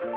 Olá,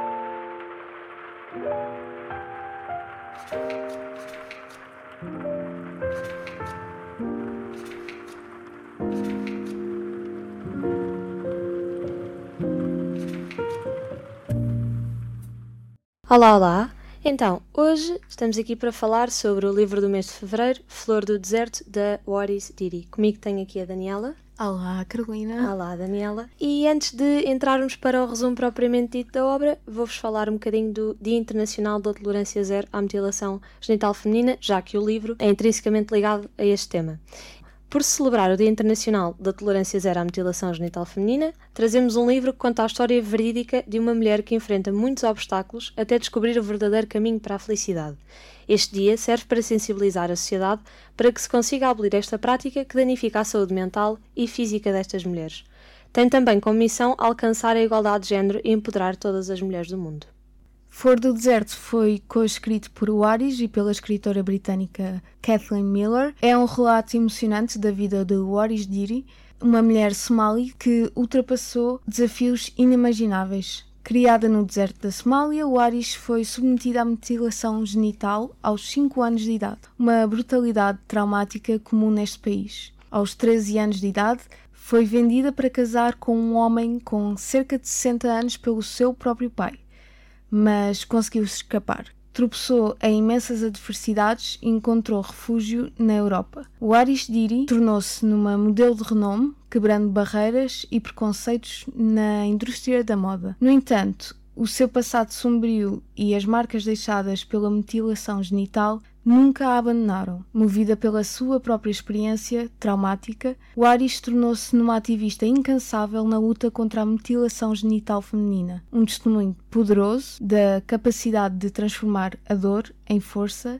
olá! Então, hoje estamos aqui para falar sobre o livro do mês de fevereiro, Flor do Deserto, da Waris Diri. Comigo tenho aqui a Daniela. Olá, Carolina. Olá, Daniela. E antes de entrarmos para o resumo propriamente dito da obra, vou-vos falar um bocadinho do Dia Internacional da Tolerância Zero à Mutilação Genital Feminina, já que o livro é intrinsecamente ligado a este tema. Por celebrar o Dia Internacional da Tolerância Zero à Mutilação Genital Feminina, trazemos um livro que conta a história verídica de uma mulher que enfrenta muitos obstáculos até descobrir o verdadeiro caminho para a felicidade. Este dia serve para sensibilizar a sociedade para que se consiga abolir esta prática que danifica a saúde mental e física destas mulheres. Tem também como missão alcançar a igualdade de género e empoderar todas as mulheres do mundo. Flor do Deserto foi co-escrito por Waris e pela escritora britânica Kathleen Miller. É um relato emocionante da vida de Waris Diri, uma mulher somali que ultrapassou desafios inimagináveis. Criada no deserto da Somália, Waris foi submetida à mutilação genital aos 5 anos de idade, uma brutalidade traumática comum neste país. Aos 13 anos de idade, foi vendida para casar com um homem com cerca de 60 anos pelo seu próprio pai mas conseguiu escapar. Tropeçou em imensas adversidades e encontrou refúgio na Europa. O Aris Diri tornou-se numa modelo de renome, quebrando barreiras e preconceitos na indústria da moda. No entanto, o seu passado sombrio e as marcas deixadas pela mutilação genital nunca a abandonaram. Movida pela sua própria experiência traumática, Waris tornou-se numa ativista incansável na luta contra a mutilação genital feminina, um testemunho poderoso da capacidade de transformar a dor em força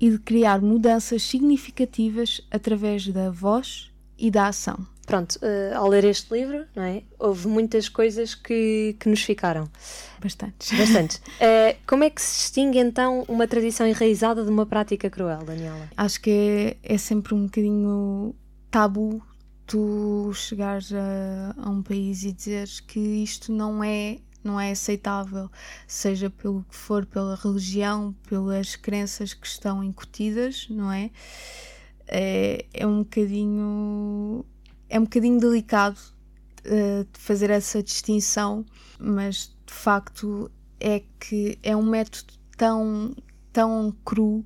e de criar mudanças significativas através da voz e da ação. Pronto, uh, ao ler este livro, não é? Houve muitas coisas que, que nos ficaram. Bastantes. Bastantes. Uh, como é que se distingue então uma tradição enraizada de uma prática cruel, Daniela? Acho que é, é sempre um bocadinho tabu tu chegares a, a um país e dizeres que isto não é não é aceitável, seja pelo que for, pela religião, pelas crenças que estão incutidas, não é? É, é um bocadinho é um bocadinho delicado uh, fazer essa distinção, mas de facto é que é um método tão, tão cru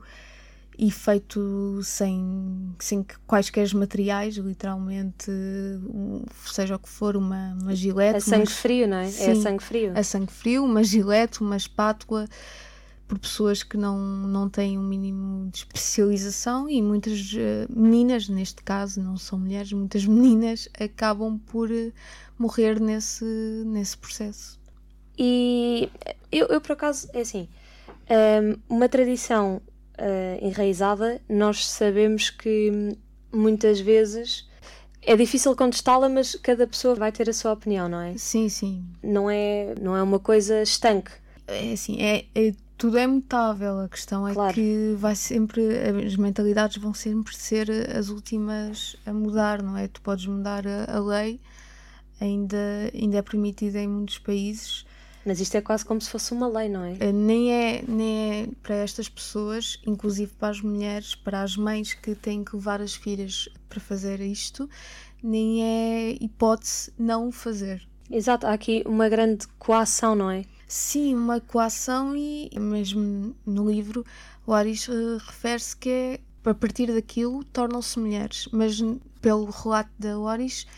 e feito sem, sem quaisquer materiais, literalmente, seja o que for, uma, uma gilete. A sangue frio, não é? Sim, é a sangue frio. A sangue frio, uma gilete, uma espátula por pessoas que não, não têm um mínimo de especialização e muitas uh, meninas, neste caso, não são mulheres, muitas meninas acabam por uh, morrer nesse, nesse processo. E eu, eu por acaso, é assim, ehm, uma tradição uh, enraizada, nós sabemos que muitas vezes é difícil contestá-la, mas cada pessoa vai ter a sua opinião, não é? Sim, sim. Não é, não é uma coisa estanque. É assim, é, é tudo é mutável. A questão é claro. que vai sempre as mentalidades vão sempre ser as últimas a mudar, não é? Tu podes mudar a, a lei, ainda ainda é permitida em muitos países. Mas isto é quase como se fosse uma lei, não é? Eh, nem é, nem é para estas pessoas, inclusive para as mulheres, para as mães que têm que levar as filhas para fazer isto, nem é hipótese não fazer. Exato, há aqui uma grande coação, não é? Sim, uma coação e mesmo no livro o Aris uh, refere-se que é a partir daquilo tornam-se mulheres, mas pelo relato da Loris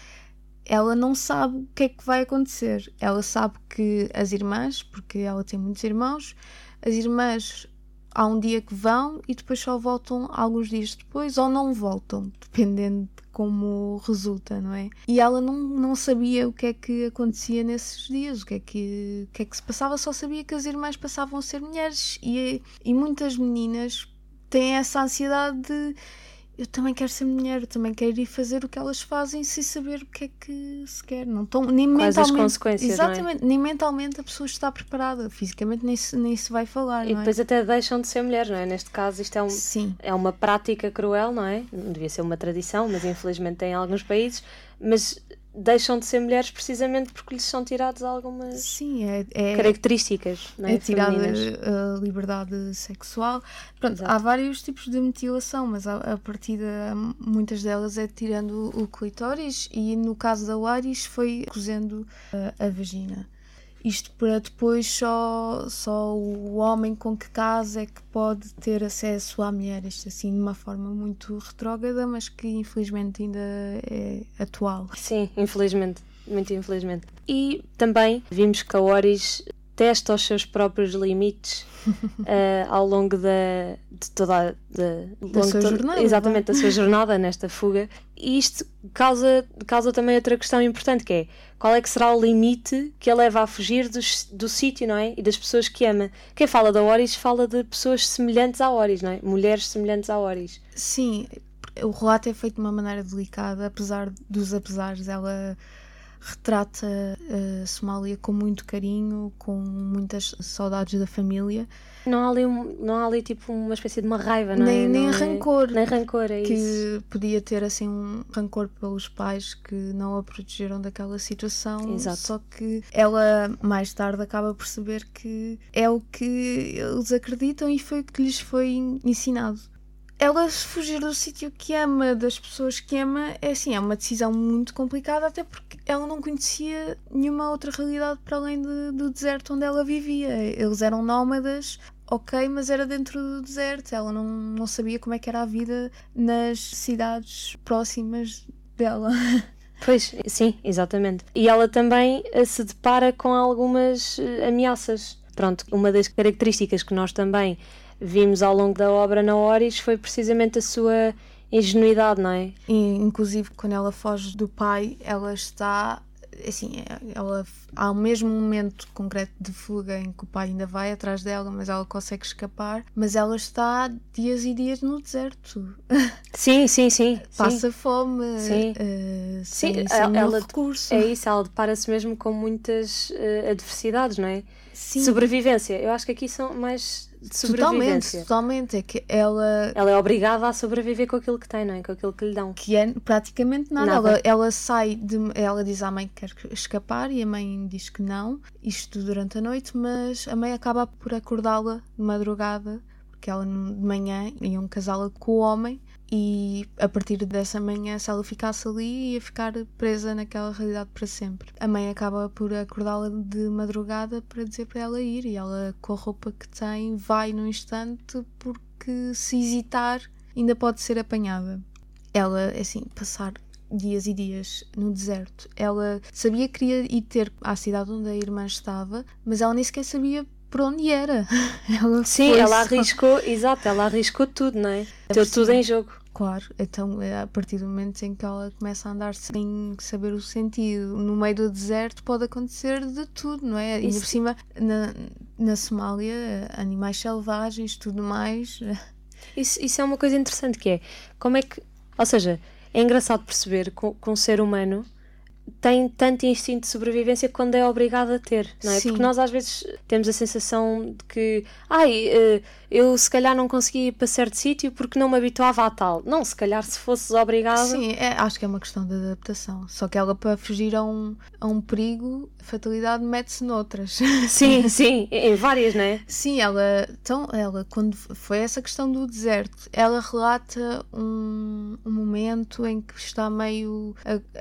ela não sabe o que é que vai acontecer. Ela sabe que as irmãs, porque ela tem muitos irmãos, as irmãs há um dia que vão e depois só voltam alguns dias depois ou não voltam, dependendo como resulta, não é? E ela não, não sabia o que é que acontecia nesses dias, o que é que, o que, é que se passava, só sabia que as irmãs passavam a ser mulheres e, e muitas meninas têm essa ansiedade de eu também quero ser mulher, eu também quero ir fazer o que elas fazem sem saber o que é que se quer. Não estão, nem Quais mentalmente. as consequências, é? Exatamente, é? nem mentalmente a pessoa está preparada, fisicamente nem se, nem se vai falar. E é? depois até deixam de ser mulheres, não é? Neste caso, isto é, um, Sim. é uma prática cruel, não é? Não devia ser uma tradição, mas infelizmente tem em alguns países. Mas deixam de ser mulheres precisamente porque lhes são tiradas algumas Sim, é, é características. Não é, é tirada femininas. a liberdade sexual. Pronto, Exato. há vários tipos de mutilação, mas a, a partir de muitas delas é tirando o clitóris e no caso da Laris foi cozendo a, a vagina. Isto para depois só, só o homem com que casa é que pode ter acesso à mulher, isto assim de uma forma muito retrógrada, mas que infelizmente ainda é atual. Sim, infelizmente. Muito infelizmente. E também vimos que a Oris testa os seus próprios limites eh, ao longo da, de toda a, longo sua to- jornada, Exatamente, da sua jornada nesta fuga. E isto causa, causa também outra questão importante, que é qual é que será o limite que a leva a fugir dos- do sítio, não é? E das pessoas que ama. Quem fala da Oris fala de pessoas semelhantes à Oris, não é? Mulheres semelhantes à Oris. Sim, o relato é feito de uma maneira delicada, apesar dos apesares, ela retrata a Somália com muito carinho, com muitas saudades da família, Não há ali, não há ali tipo uma espécie de uma raiva, não nem, é? nem Não é- rancor. Nem rancor, é isso. que podia ter assim um rancor pelos pais que não a protegeram daquela situação. Exato. Só que ela mais tarde acaba a perceber que é o que eles acreditam e foi o que lhes foi ensinado. Ela fugir do sítio que ama, das pessoas que ama, é assim, é uma decisão muito complicada, até porque ela não conhecia nenhuma outra realidade para além de- do deserto onde ela vivia. Eles eram nómadas, ok, mas era dentro do deserto. Ela não, não sabia como é que era a vida nas cidades próximas dela. Pois, sim, exatamente. E ela também eh, se depara com algumas eh, ameaças. Pronto, uma das características que nós também vimos ao longo da obra na Oris foi precisamente a sua ingenuidade, não é? E, inclusive, quando ela foge do pai, ela está. Assim, ela, há o mesmo momento concreto de fuga em que o pai ainda vai atrás dela, mas ela consegue escapar. Mas ela está dias e dias no deserto. Sim, sim, sim. sim. Passa fome, Sim. eh, Sim, sem, ela- ela- recurso. É isso, ela depara-se mesmo com muitas eh, adversidades, não é? Sim, Sobrevivência. Eu acho que aqui são mais de totalmente, sobrevivência. totalmente. É que ela Ela é obrigada a sobreviver com aquilo que tem, não é? Com aquilo que lhe dão. que é praticamente nada. Nada. Ela, ela sai de. Ela diz à mãe que quer escapar e a mãe diz que não, isto durante a noite, mas a mãe acaba por acordá-la de madrugada, porque ela de manhã iam casá-la com o homem. E a partir dessa manhã, se ela ficasse ali, ia ficar presa naquela realidade para sempre. A mãe acaba por acordá-la de madrugada para dizer para ela ir, e ela, com a roupa que tem, vai no instante, porque se hesitar, ainda pode ser apanhada ela, assim, passar dias e dias no deserto. Ela sabia que queria ir ter à cidade onde a irmã estava, mas ela nem sequer sabia por onde era. Ela Sim, ela só- arriscou, exato, ela arriscou tudo, não é? É Deu tudo em jogo. Claro, então é a partir do momento em que ela começa a andar sem saber o sentido, no meio do deserto pode acontecer de tudo, não é? Isso. por cima, na, na Somália, animais selvagens, tudo mais. Isso, isso é uma coisa interessante que é como é que, ou seja, é engraçado perceber que, um ser humano tem tanto instinto de sobrevivência quando é obrigado a ter, não é? Sim. Porque nós às vezes temos a sensação de que, ai, eh, eu se calhar não conseguia ir para certo sítio porque não me habituava a tal. Não, se calhar se fosses obrigado. Sim, é- acho que é uma questão de adaptação. Só que ela, para fugir a um, a um perigo, a fatalidade mete-se noutras. sim, sim, em várias, não é? Sim, ela, então, ela, quando foi essa questão do deserto, ela relata um, um momento em que está meio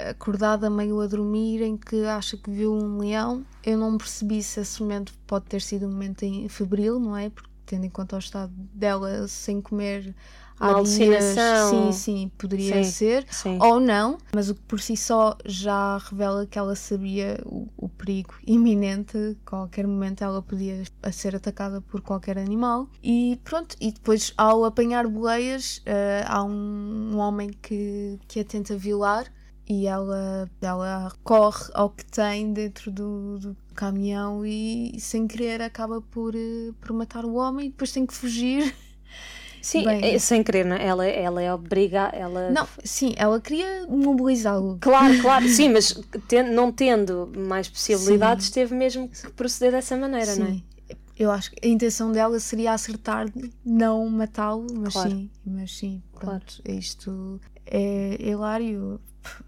acordada, meio a dormir, em que acha que viu um leão. Eu não percebi se esse momento pode ter sido um momento em- febril, não é? Porque tendo em conta o estado dela sem comer há Uma dias, sim, sim, poderia Sim. ser Sim. ou não, mas o que por si só já revela que ela sabia o, o perigo iminente, qualquer momento ela podia ser atacada por qualquer animal. E pronto, e depois ao apanhar boleias, eh, há um, um homem que, que a tenta violar. E ela, ela corre ao que tem dentro do, do caminhão e, sem querer, acaba por, eh, por matar o homem e depois tem que fugir. Sim, Bem. é- sem querer, não é? Ela, ela é obrigada. Ela... Não, sim, ela queria mobilizá-lo. Claro, claro, sim, mas ten- não tendo mais possibilidades, teve mesmo que proceder dessa maneira, não é? Sim. Eu acho que a intenção dela seria acertar, não matá-lo, mas Claro. sim, mas sim, Claro. pronto, isto é hilário.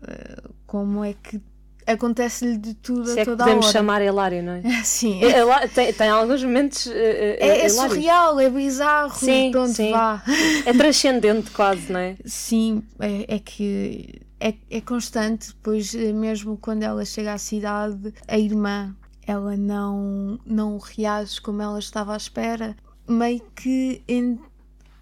Eh, Como é que acontece-lhe de tudo Se a é que toda a podemos hora. chamar hilário, não é? Sim. É, tem, tem alguns momentos eh, É, é surreal, é bizarro. Sim, Pronto, sim. vá. É transcendente quase, não é? Sim, é, é que é, é constante. Depois, eh, mesmo quando ela chega à cidade, a irmã ela não, não reage como ela estava à espera. Meio que en-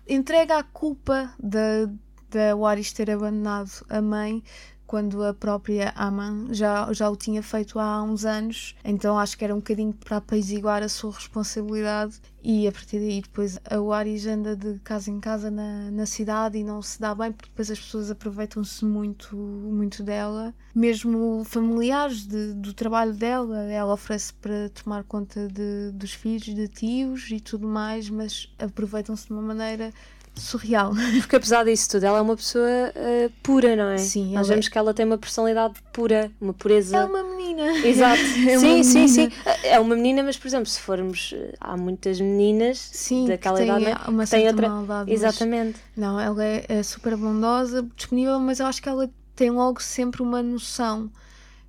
entrega a culpa da, da Waris ter abandonado a mãe quando a própria Aman já, já o tinha feito há uns anos. Então acho que era um bocadinho para apaziguar a sua responsabilidade e a partir daí depois a Waris anda de casa em casa na, na cidade e não se dá bem porque depois as pessoas aproveitam-se muito, muito dela. Mesmo familiares de- do trabalho dela, ela oferece para tomar conta de, dos filhos, de tios e tudo mais, mas aproveitam-se de uma maneira surreal. Porque apesar disso tudo, ela é uma pessoa eh, pura, não é? Sim, Nós vemos que ela tem uma personalidade pura, uma pureza. É uma menina. Exato. É sim, uma sim, sim. menina. É uma menina, mas por exemplo, se formos. eh, Há muitas meninas Sim, daquela que idade, é? uma Que têm outra- maldade. mas- Exatamente. Não, ela é, é super bondosa, disponível, mas eu acho que ela tem logo sempre uma noção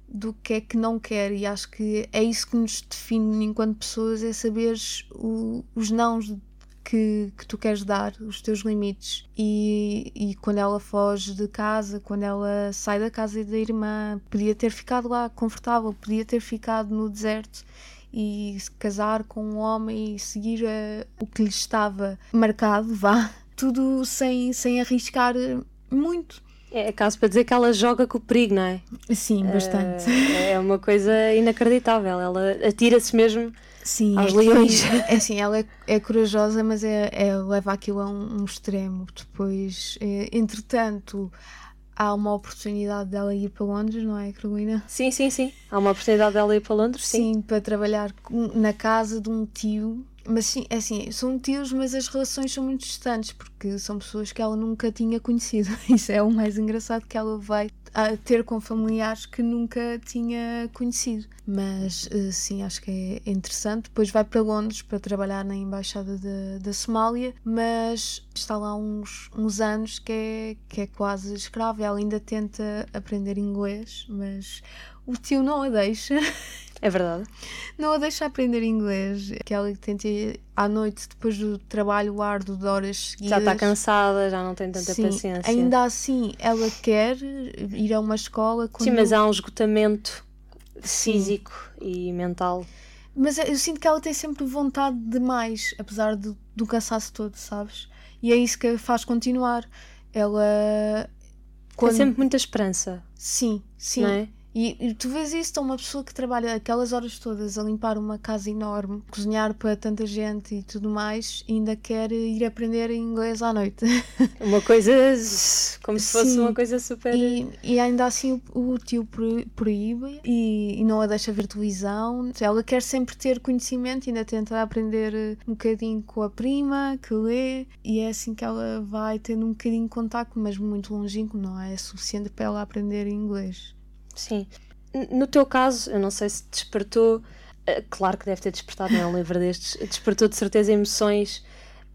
do que é que não quer e acho que é isso que nos define enquanto pessoas, é saberes o- os nãos que, que tu queres dar, os teus limites. E, e quando ela foge de casa, quando ela sai da casa da irmã, podia ter ficado lá confortável, podia ter ficado no deserto e se casar com um homem e seguir eh, o que lhe estava marcado, vá, tudo sem, sem arriscar eh, muito. É caso para dizer que ela joga com o perigo, não é? Sim, bastante. Eh, É uma coisa inacreditável. Ela atira-se mesmo. Sim, aos é que- leões. É assim, ela é, é corajosa, mas é, é- leva aquilo a um, um extremo. Depois, eh, entretanto, há uma oportunidade dela ir para Londres, não é, Carolina? Sim, sim, sim. Há uma oportunidade dela ir para Londres, sim. Sim, para trabalhar na casa de um tio. Mas sim, é assim, são tios, mas as relações são muito distantes, porque são pessoas que ela nunca tinha conhecido. Isso é o mais engraçado que ela vai ah, ter com familiares que nunca tinha conhecido. Mas eh, sim, acho que é interessante. Depois vai para Londres para trabalhar na Embaixada da, da Somália, mas está lá uns, uns anos que é, que é quase escrava. Ela ainda tenta aprender inglês, mas o tio não a deixa. É verdade. Não a deixa aprender inglês. Aquela que tenta ir à noite, depois do trabalho árduo de horas seguidas. Já está cansada, já não tem tanta Sim, paciência. Ainda assim, ela quer ir a uma escola. Quando... Sim, mas há um esgotamento físico e mental. Mas eu sinto que ela tem sempre vontade de mais, apesar do, do cansaço todo, sabes? E é isso que a faz continuar. Ela. Tem sempre muita esperança, Sim, sim. não é? E, e tu vês isso, então uma pessoa que trabalha aquelas horas todas a limpar uma casa enorme, cozinhar para tanta gente e tudo mais, e ainda quer ir aprender inglês à noite. Uma coisa como se fosse Sim. uma coisa super. E, e ainda assim o, o tio pro- proíbe e, e não a deixa ver televisão. Ela quer sempre ter conhecimento, ainda tenta aprender um bocadinho com a prima que lê, e é assim que ela vai tendo um bocadinho de contacto, mas muito longínquo, não é suficiente para ela aprender inglês. Sim. No teu caso, eu não sei se despertou, eh, claro que deve ter despertado, não é um livro destes, despertou de certeza emoções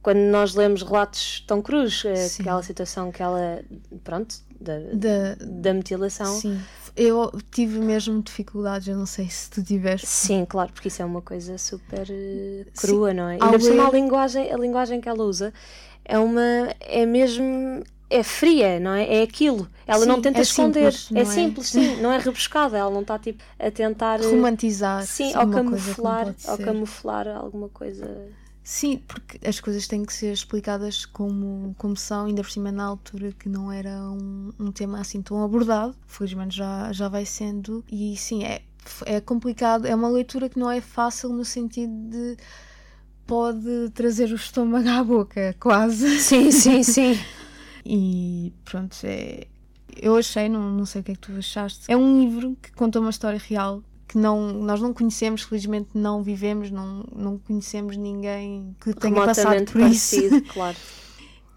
quando nós lemos relatos tão crus, eh, Sim. aquela situação que ela, pronto, da, Da, da mutilação. Sim, eu tive mesmo dificuldades, eu não sei se tu tiveste. Sim, claro, porque isso é uma coisa super eh, crua, não é? E ainda por cima a linguagem, a linguagem que ela usa é uma. é mesmo. É fria, não é? É aquilo. Ela não Sim, tenta é esconder. simples, não é é? simples, sim, não é rebuscada. Ela não está tipo a tentar. eh, Romantizar. Sim, não camuflar, ser. camuflar alguma coisa. Sim, porque as coisas têm que ser explicadas como, como são, ainda por cima na altura que não era um, um tema assim tão abordado. Felizmente já, já vai sendo. E sim, é, é complicado. É uma leitura que não é fácil no sentido de pode trazer o estômago à boca, quase. Sim, sim, sim. E pronto, é. Eu achei, não, não sei o que é que tu achaste. É um livro que conta uma história real que não, nós não conhecemos, felizmente não vivemos, não, não conhecemos ninguém que tenha passado por isso. parecido, claro.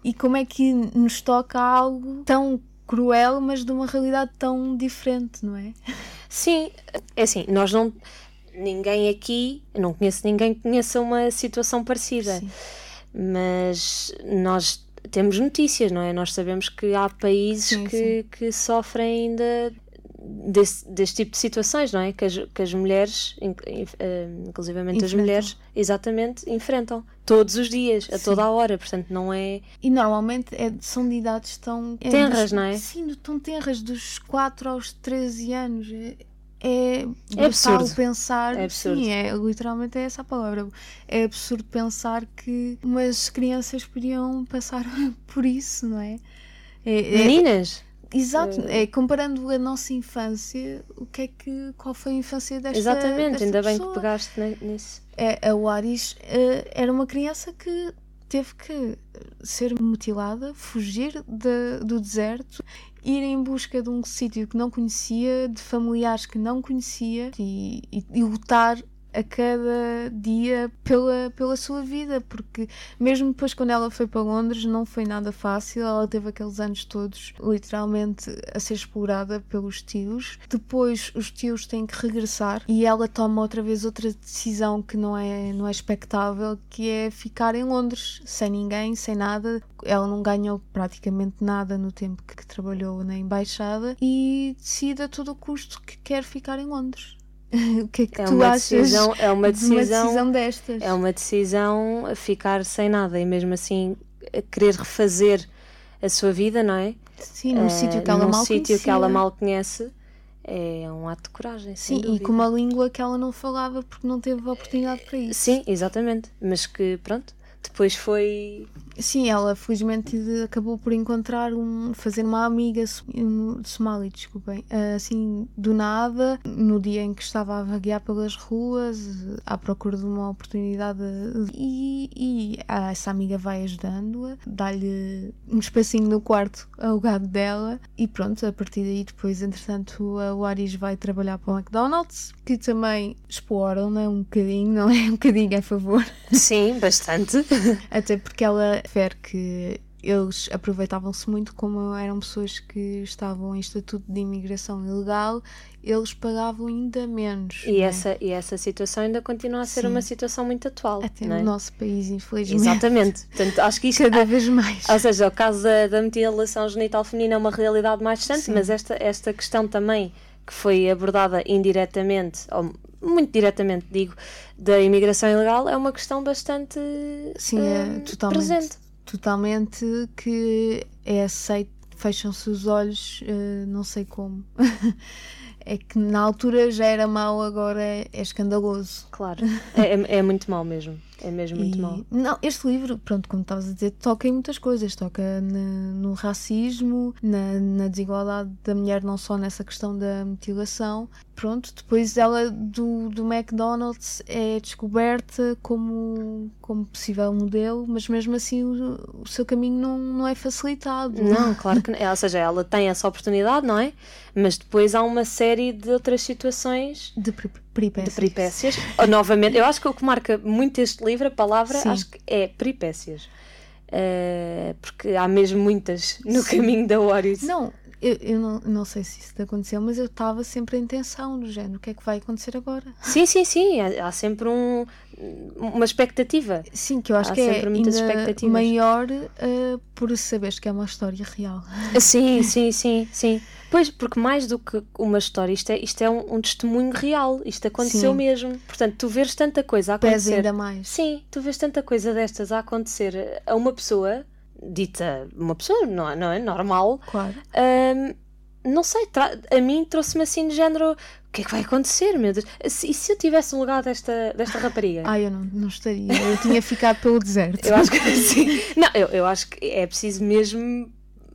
E como é que nos toca algo tão cruel, mas de uma realidade tão diferente, não é? Sim, é assim, nós não. Ninguém aqui, não conheço ninguém que conheça uma situação parecida. Sim. mas nós temos notícias, não é? Nós sabemos que há países Sim, que, que sofrem ainda desse, deste tipo de situações, não é? Que as, que as mulheres, eh, inclusivamente as mulheres, exatamente, enfrentam todos os dias, a Sim. toda a hora, portanto não é... E normalmente é, são de idades tão... É, tenras, dos, não é? Sim, tão tenras, dos 4 aos 13 anos. É, é, é absurdo pensar. É absurdo. Sim, é, literalmente é essa a palavra. É absurdo pensar que umas crianças podiam passar por isso, não é? é, é Meninas? Exato, é, comparando a nossa infância, o que é que, qual foi a infância desta Exatamente, desta ainda pessoa? bem que pegaste nisso. É, a Waris uh, era uma criança que teve que ser mutilada, fugir de, do deserto, ir em busca de um sítio que não conhecia, de familiares que não conhecia e, e, e lutar a cada dia pela, pela sua vida, porque mesmo depois quando ela foi para Londres não foi nada fácil, ela teve aqueles anos todos literalmente a ser explorada pelos tios. Depois os tios têm que regressar e ela toma outra vez outra decisão que não é, não é expectável, que é ficar em Londres, sem ninguém, sem nada. Ela não ganhou praticamente nada no tempo que trabalhou na embaixada e decide a todo custo que quer ficar em Londres. o que é que é tu achas decisão, é uma decisão, de uma decisão destas? É uma decisão a ficar sem nada e mesmo assim a querer refazer a sua vida, não é? Sim, num uh, sítio que ela mal sítio que ela mal conhece. É um ato de coragem. Sim, e com uma língua que ela não falava porque não teve oportunidade para isso. Sim, exatamente. Mas que, pronto, depois foi. Sim, ela felizmente acabou por encontrar um. fazer uma amiga de Somali, desculpem, assim, do nada, no dia em que estava a vaguear pelas ruas, à procura de uma oportunidade. E, e essa amiga vai ajudando-a, dá-lhe um espacinho no quarto ao gado dela, e pronto, a partir daí, depois, entretanto, o Aris vai trabalhar para o McDonald's, que também exploram, não é? Um bocadinho, não é? Um bocadinho a favor. Sim, bastante. Até porque ela refere que eles aproveitavam-se muito como eram pessoas que estavam em estatuto de imigração ilegal, eles pagavam ainda menos. E, é? essa, e essa situação ainda continua a ser Sim. uma situação muito atual. Até no é? nosso país, infelizmente. Exatamente. Portanto, acho que isto, Cada vez mais. Ou seja, o caso da, da mutilação genital feminina é uma realidade mais distante, Sim. mas esta, esta questão também que foi abordada indiretamente, ou muito diretamente digo, da imigração ilegal é uma questão bastante Sim, é, uh, totalmente, presente. Totalmente que é aceito, fecham-se os olhos, uh, não sei como. é que na altura já era mau, agora é, é escandaloso. Claro, é, é, é muito mau mesmo. É mesmo muito e, mau. Não, este livro, pronto, como estavas a dizer, toca em muitas coisas. Toca na, no racismo, na, na, desigualdade da mulher, não só nessa questão da mutilação. Pronto, depois ela do, do McDonald's é descoberta como, como possível modelo, mas mesmo assim o, o seu caminho não, não é facilitado. Não, claro que não. Ou seja, ela tem essa oportunidade, não é? Mas depois há uma série de outras situações de peripécias. De peripécias. Novamente, eu acho que o que marca muito este livro, a palavra, Sim. acho que é peripécias. Uh, porque há mesmo muitas no Sim. caminho da Warriors. Não, eu, eu não, não sei se isso te aconteceu, mas eu estava sempre em tensão no género. O que é que vai acontecer agora? Sim, sim, sim. Há, há sempre um, uma expectativa. Sim, que eu acho há que é ainda maior uh, por saberes que é uma história real. Sim, sim, sim, sim. Pois, porque mais do que uma história, isto é, isto é um, um testemunho real, isto aconteceu Sim. mesmo. Portanto, tu vês tanta coisa a acontecer. Pesa ainda mais. Sim, tu vês tanta coisa destas a acontecer a uma pessoa, dita uma pessoa, não é, não é normal. Claro. Um, não sei, a mim trouxe-me assim de género. O que é que vai acontecer, meu Deus? E se eu tivesse um lugar desta, desta rapariga? Ah, eu não, não estaria. Eu tinha ficado pelo deserto. Eu acho que sim. Não, eu, eu acho que é preciso mesmo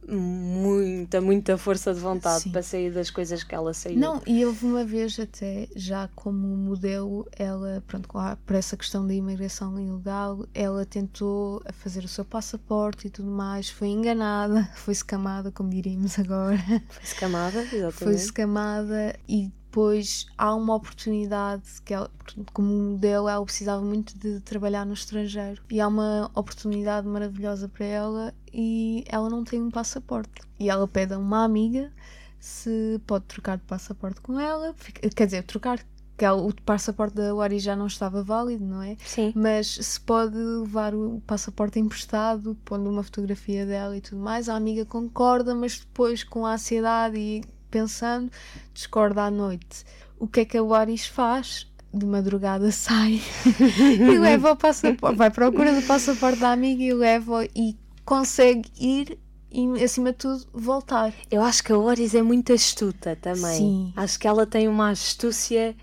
muita, muita força de vontade Sim. para sair das coisas que ela saiu. Não, e houve uma vez até, já como modelo, ela, pronto, por essa questão da imigração ilegal, ela tentou fazer o seu passaporte e tudo mais, foi enganada, foi escamada, como diríamos agora. Foi escamada, exatamente. Foi escamada e depois há uma oportunidade que ela, como modelo, ela precisava muito de trabalhar no estrangeiro e há uma oportunidade maravilhosa para ela e ela não tem um passaporte. E ela pede a uma amiga se pode trocar de passaporte com ela, quer dizer, trocar que o passaporte da Wari já não estava válido, não é? Sim. Mas se pode levar o passaporte emprestado, pondo uma fotografia dela e tudo mais, a amiga concorda, mas depois com a ansiedade e pensando, discorda à noite. O que é que a Waris faz? De madrugada sai e leva o passaporte, vai à procura do passaporte da amiga e leva e consegue ir e, acima de tudo, voltar. Eu acho que a Oris é muito astuta também. Sim. Acho que ela tem uma astúcia.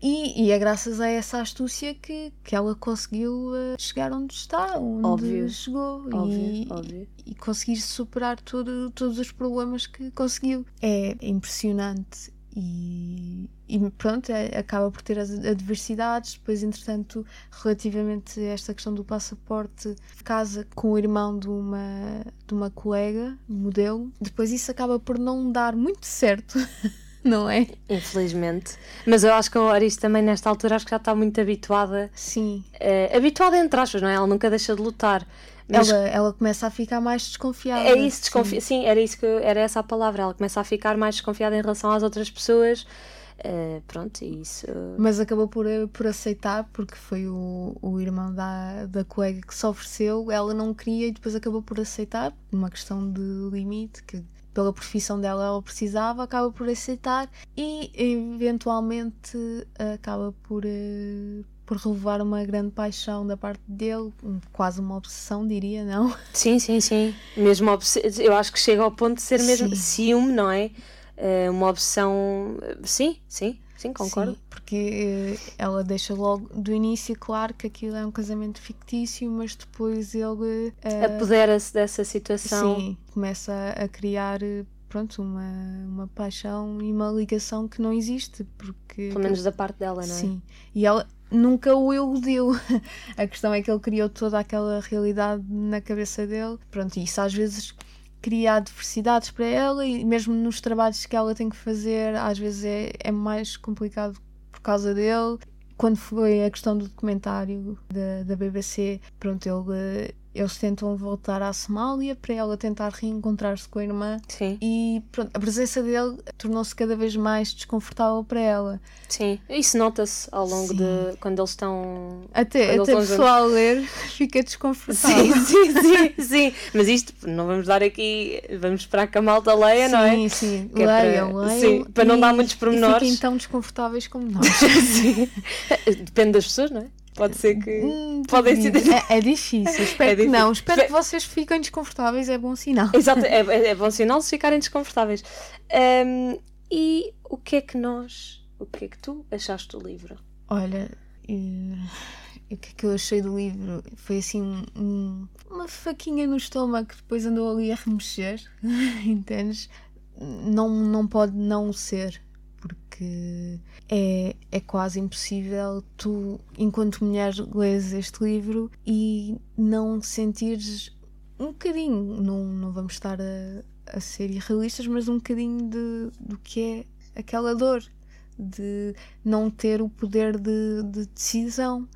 E, e é graças a essa astúcia que, que ela conseguiu uh, chegar onde está, onde Óbvio. chegou Óbvio, e, óbvio. e conseguir superar todo, todos os problemas que conseguiu. É impressionante e, e pronto, é- acaba por ter as adversidades. Depois, entretanto, relativamente a esta questão do passaporte, casa com o irmão de uma, de uma colega, modelo. Depois, isso acaba por não dar muito certo, não é? Infelizmente. Mas eu acho que a Oris também, nesta altura, acho que já está muito habituada. Sim. eh, habituada entre aspas, não é? Ela nunca deixa de lutar. Mas Ela, ela começa a ficar mais desconfiada. é isso, desconfi... sim. era isso que eu- era essa a palavra. Ela começa a ficar mais desconfiada em relação às outras pessoas. Eh, pronto, isso. Mas acabou por, por aceitar, porque foi o, o irmão da, da colega que se ofereceu, ela não queria e depois acabou por aceitar, uma questão de limite, que pela profissão dela ela precisava, acaba por aceitar e eventualmente acaba por, eh, por relevar uma grande paixão da parte dele, quase uma obsessão, diria, não? Sim, sim, sim. Mesmo eu acho que chega ao ponto de ser mesmo Sim. ciúme, não é? Eh, uma obsessão. Sim, sim, sim, concordo. Sim, porque eh, ela deixa logo do início claro que aquilo é um casamento fictício, mas depois ele eh, Apodera-se dessa situação. sim, começa a a criar eh, pronto, uma, uma paixão e uma ligação que não existe, porque Pelo menos da parte dela, não é? sim, e ela nunca o iludiu. a questão é que ele criou toda aquela realidade na cabeça dele. Pronto, e isso às vezes cria adversidades para ela e mesmo nos trabalhos que ela tem que fazer, às vezes é, é mais complicado por causa dele. Quando foi a questão do documentário da, da BBC, pronto, ele, eles tentam voltar à Somália para ela tentar reencontrar-se com a irmã Sim, e pronto, a presença dele tornou-se cada vez mais desconfortável para ela. sim. Isso nota-se ao longo Sim. de. quando eles estão. Até, até eles a estão pessoa a ler fica desconfortável. Sim, sim, sim, sim. Mas isto, não vamos dar aqui. Vamos esperar que a malta leia, não é? Sim, sim. Que é para- Leiam, leiam. sim, para não e- dar muitos E pormenores. fiquem tão desconfortáveis como nós. Sim. Depende das pessoas, não é? Pode ser que. Hum, Podem ser. é, é difícil. Espero É que não. difícil. Espero que vocês fiquem desconfortáveis. É bom sinal. Exato, é, é, bom sinal se ficarem desconfortáveis. Ahm, e o que é que nós. O que é que tu achaste do livro? Olha, e- e o que é que eu achei do livro? Foi assim um- um- uma faquinha no estômago que depois andou ali a remexer, entendes? Não, não pode não ser, porque é, é quase impossível tu, enquanto mulher, lês este livro e não sentires um bocadinho, não, não vamos estar a, a ser irrealistas, mas um bocadinho de, do que é aquela dor de não ter o poder de, de decisão,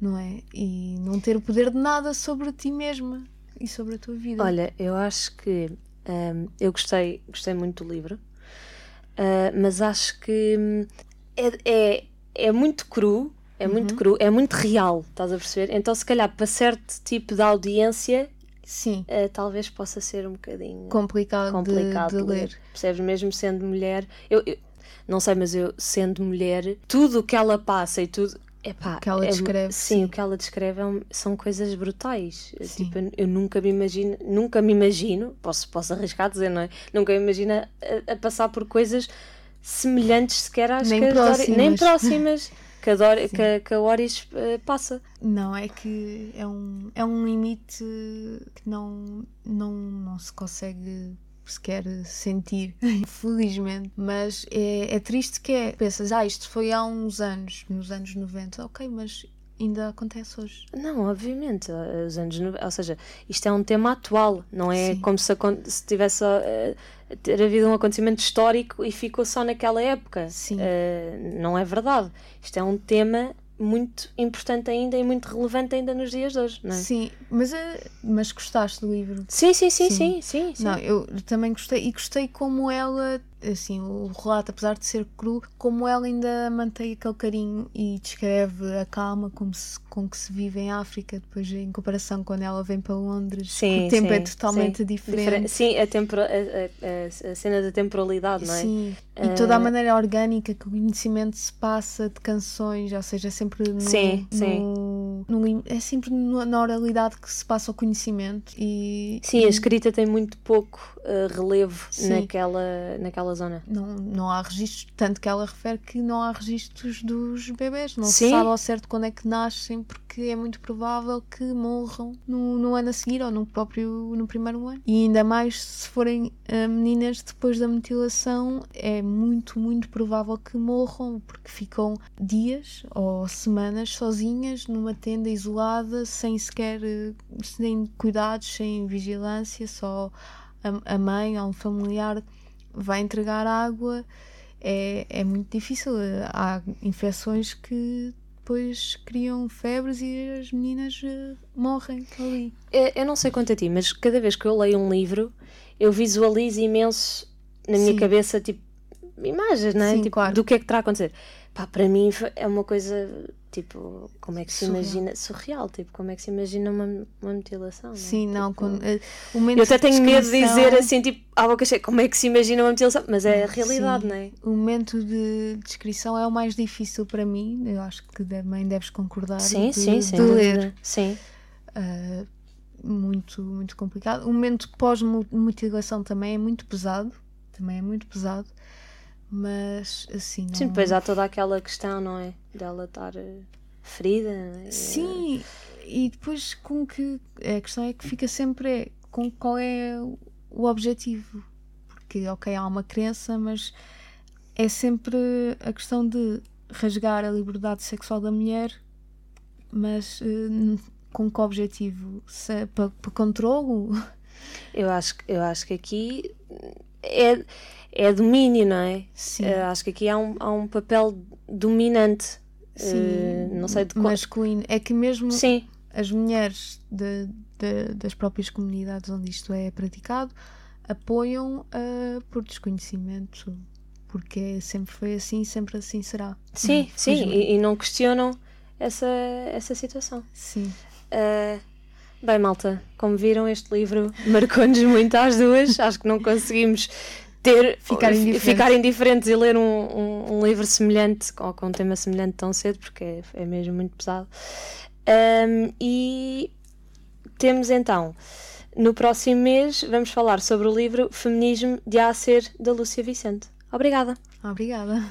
não é? E não ter o poder de nada sobre ti mesma e sobre a tua vida. Olha, eu acho que ahm, eu gostei, gostei muito do livro, ah, mas acho que hum, é, é, é muito cru, é muito cru, é muito real, estás a perceber? Então, se calhar, para certo tipo de audiência, Sim, ah, talvez possa ser um bocadinho complicado, de- complicado de, de ler. ler. Percebes? Mesmo sendo mulher, eu, eu- não sei, mas eu sendo mulher, tudo o que ela passa e tudo. Epá, O que ela é- descreve, sim, sim. o que ela descreve é um- são coisas brutais. Sim. Tipo, eu, eu nunca me imagino, nunca me imagino, posso, posso arriscar a dizer, não é? Nunca me imagino a, a passar por coisas semelhantes sequer às Nem que a Dori- próximas. nem próximas que a, Dori, que, que a Oris eh, passa. Não, é que é um, é um limite que não, não, não se consegue sequer sentir, infelizmente. Mas é, é triste que é. Pensas, ah, isto foi há uns anos, nos anos 90, ok, mas ainda acontece hoje. Não, obviamente, eh, os anos, ou seja, isto é um tema atual, não é Sim. como se, se tivesse eh, ter havido um acontecimento histórico e ficou só naquela época. Sim. Eh, não é verdade. Isto é um tema muito importante ainda e muito relevante ainda nos dias de hoje, não é? Sim, mas, eh, mas gostaste do livro? Sim, sim, sim, Sim. sim, sim. sim. Não, eu também gostei e gostei como ela assim, o relato, apesar de ser cru, como ela ainda mantém aquele carinho e descreve a calma como se, com que se vive em África, depois em comparação quando ela vem para Londres, sim, o tempo sim, é totalmente sim. diferente. Sim, a, tempora, a, a, a, cena da temporalidade, não é? Sim, e toda a maneira orgânica que o conhecimento se passa de canções, ou seja, sempre no, sim, sim. No, no, é sempre na oralidade que se passa o conhecimento e sim, a escrita tem muito pouco uh, relevo naquela, naquela zona. Não, não há registros, tanto que ela refere que não há registros dos bebés, não sim. se sabe ao certo quando é que nascem, porque é muito provável que morram no, no ano a seguir ou no próprio no primeiro ano. E ainda mais se forem uh, meninas depois da mutilação, é muito, muito provável que morram, porque ficam dias ou semanas sozinhas numa tenda isolada, sem sequer sem cuidados, sem vigilância, só a, a mãe ou um familiar vai entregar água. É, é muito difícil. Há infecções que depois criam febres e as meninas uh, morrem ali. Eu, eu não sei quanto a ti, mas cada vez que eu leio um livro, eu visualizo imenso na minha Sim. cabeça, tipo, imagens, não é? Sim, tipo, claro. do que é que terá a acontecer. Pá, para mim é uma coisa, tipo, como é que se surreal. imagina, surreal, tipo, como é que se imagina uma, uma mutilação, não é? Sim, não, tipo, quando, uh, Eu até tenho medo de dizer assim, tipo, à boca cheia, como é que se imagina uma mutilação, mas é a realidade, Sim. não é? O momento de descrição é o mais difícil para mim, eu acho que também deves concordar. Sim, de, sim, de sim. ler. Sim. Uh, muito, muito complicado. O momento pós-mutilação também é muito pesado, também é muito pesado mas assim não... Sim, depois há toda aquela questão, não é? Dela estar uh, ferida. É? Sim, e depois com que a questão é que fica sempre é, com qual é o objetivo. Porque, ok, há uma crença, mas é sempre a questão de rasgar a liberdade sexual da mulher, mas uh, com que objetivo? Se, é para, para controlo? Eu acho, eu acho que aqui é é domínio, não é? Sim. Uh, acho que aqui há um, há um papel dominante. Sim, uh, não sei de qual. masculino. É que mesmo Sim. as mulheres de, de, das próprias comunidades onde isto é praticado apoiam uh, por desconhecimento, porque sempre foi assim, sempre assim será. Sim, sim, e, e, não questionam essa, essa situação. Sim. Uh, bem, malta, como viram, este livro marcou-nos muito às duas. Acho que não conseguimos ter ficar indiferentes, ficar indiferentes e ler um, um, um, livro semelhante ou com um tema semelhante tão cedo, porque é, é mesmo muito pesado. Um, e temos então, no próximo mês, vamos falar sobre o livro Feminismo de A a Ser, da Lúcia Vicente. Obrigada. Obrigada.